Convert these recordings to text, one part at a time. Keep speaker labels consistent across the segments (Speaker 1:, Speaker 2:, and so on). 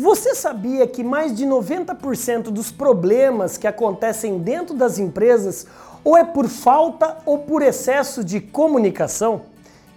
Speaker 1: Você sabia que mais de 90% dos problemas que acontecem dentro das empresas ou é por falta ou por excesso de comunicação?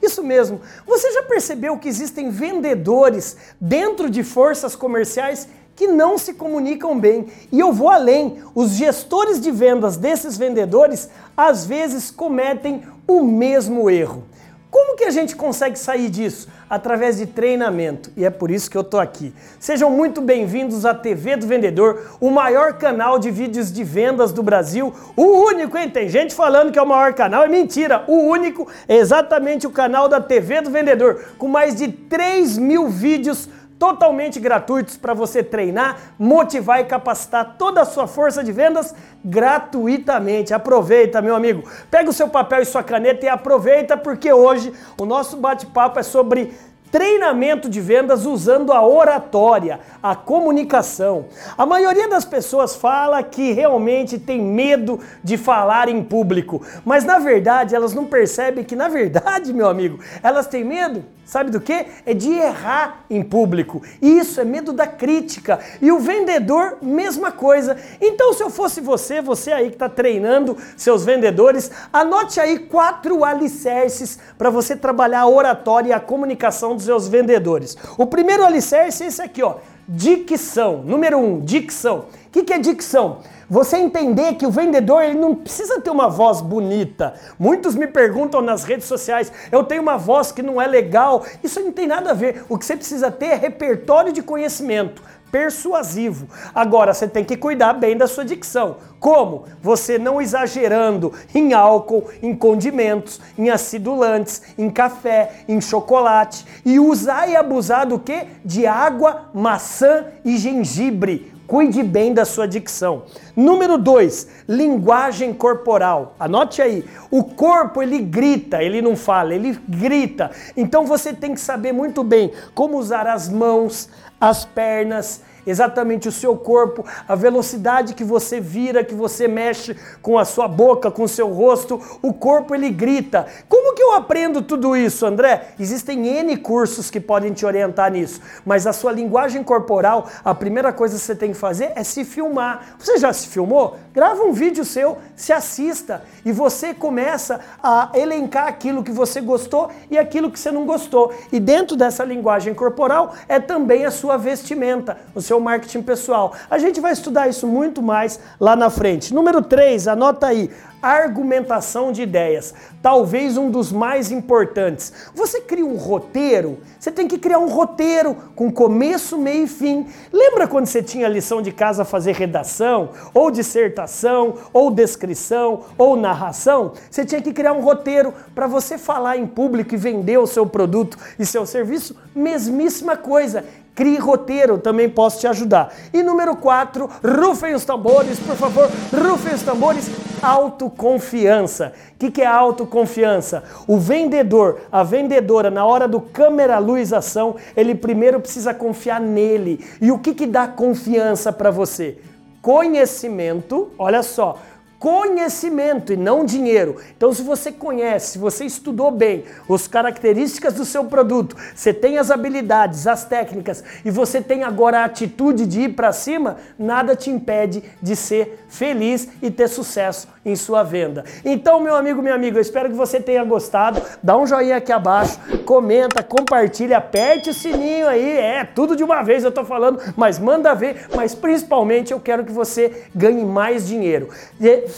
Speaker 1: Isso mesmo. Você já percebeu que existem vendedores dentro de forças comerciais que não se comunicam bem? E eu vou além. Os gestores de vendas desses vendedores às vezes cometem o mesmo erro. Como que a gente consegue sair disso? Através de treinamento. E é por isso que eu tô aqui. Sejam muito bem-vindos à TV do Vendedor, o maior canal de vídeos de vendas do Brasil. O único, hein? Tem gente falando que é o maior canal, é mentira. O único é exatamente o canal da TV do Vendedor, com mais de 3 mil vídeos totalmente gratuitos para você treinar, motivar e capacitar toda a sua força de vendas gratuitamente. Aproveita, meu amigo. Pega o seu papel e sua caneta e aproveita porque hoje o nosso bate-papo é sobre treinamento de vendas usando a oratória, a comunicação. A maioria das pessoas fala que realmente tem medo de falar em público, mas na verdade elas não percebem que na verdade, meu amigo, elas têm medo Sabe do que? É de errar em público. Isso é medo da crítica. E o vendedor, mesma coisa. Então, se eu fosse você, você aí que está treinando seus vendedores, anote aí quatro alicerces para você trabalhar a oratória e a comunicação dos seus vendedores. O primeiro alicerce é esse aqui, ó. Dicção. Número um, dicção. O que, que é dicção? Você entender que o vendedor ele não precisa ter uma voz bonita. Muitos me perguntam nas redes sociais, eu tenho uma voz que não é legal. Isso não tem nada a ver. O que você precisa ter é repertório de conhecimento persuasivo. Agora você tem que cuidar bem da sua dicção. Como? Você não exagerando em álcool, em condimentos, em acidulantes, em café, em chocolate e usar e abusar do que? De água, maçã e gengibre. Cuide bem da sua dicção. Número 2, linguagem corporal. Anote aí. O corpo ele grita, ele não fala, ele grita. Então você tem que saber muito bem como usar as mãos, as pernas, exatamente o seu corpo, a velocidade que você vira, que você mexe com a sua boca, com o seu rosto, o corpo ele grita. Como que eu aprendo tudo isso, André? Existem N cursos que podem te orientar nisso, mas a sua linguagem corporal, a primeira coisa que você tem que fazer é se filmar. Você já se filmou? Grava um vídeo seu, se assista e você começa a elencar aquilo que você gostou e aquilo que você não gostou. E dentro dessa linguagem corporal é também a sua vestimenta, o seu marketing pessoal. A gente vai estudar isso muito mais lá na frente. Número 3, anota aí argumentação de ideias, talvez um dos mais importantes. Você cria um roteiro, você tem que criar um roteiro com começo, meio e fim. Lembra quando você tinha lição de casa fazer redação, ou dissertação, ou descrição, ou narração? Você tinha que criar um roteiro para você falar em público e vender o seu produto e seu serviço? Mesmíssima coisa. Crie roteiro, também posso te ajudar. E número 4, rufem os tambores, por favor, rufem os tambores. Autoconfiança. O que, que é autoconfiança? O vendedor, a vendedora, na hora do câmera luz ação, ele primeiro precisa confiar nele. E o que, que dá confiança para você? Conhecimento, olha só, conhecimento e não dinheiro. Então, se você conhece, se você estudou bem as características do seu produto, você tem as habilidades, as técnicas e você tem agora a atitude de ir para cima, nada te impede de ser feliz e ter sucesso em sua venda. Então, meu amigo, minha amiga, eu espero que você tenha gostado. Dá um joinha aqui abaixo, comenta, compartilha, aperte o sininho aí. É, tudo de uma vez eu tô falando, mas manda ver. Mas principalmente eu quero que você ganhe mais dinheiro.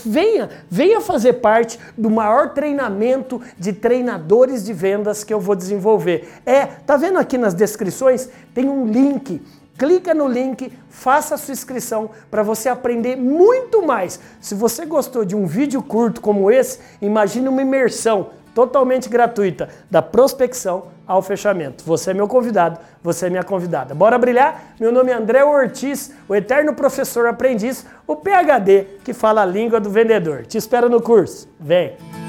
Speaker 1: Venha, venha fazer parte do maior treinamento de treinadores de vendas que eu vou desenvolver. É, tá vendo aqui nas descrições? Tem um link Clica no link, faça a sua inscrição para você aprender muito mais. Se você gostou de um vídeo curto como esse, imagine uma imersão totalmente gratuita da prospecção ao fechamento. Você é meu convidado, você é minha convidada. Bora brilhar? Meu nome é André Ortiz, o eterno professor aprendiz, o PhD que fala a língua do vendedor. Te espero no curso. Vem!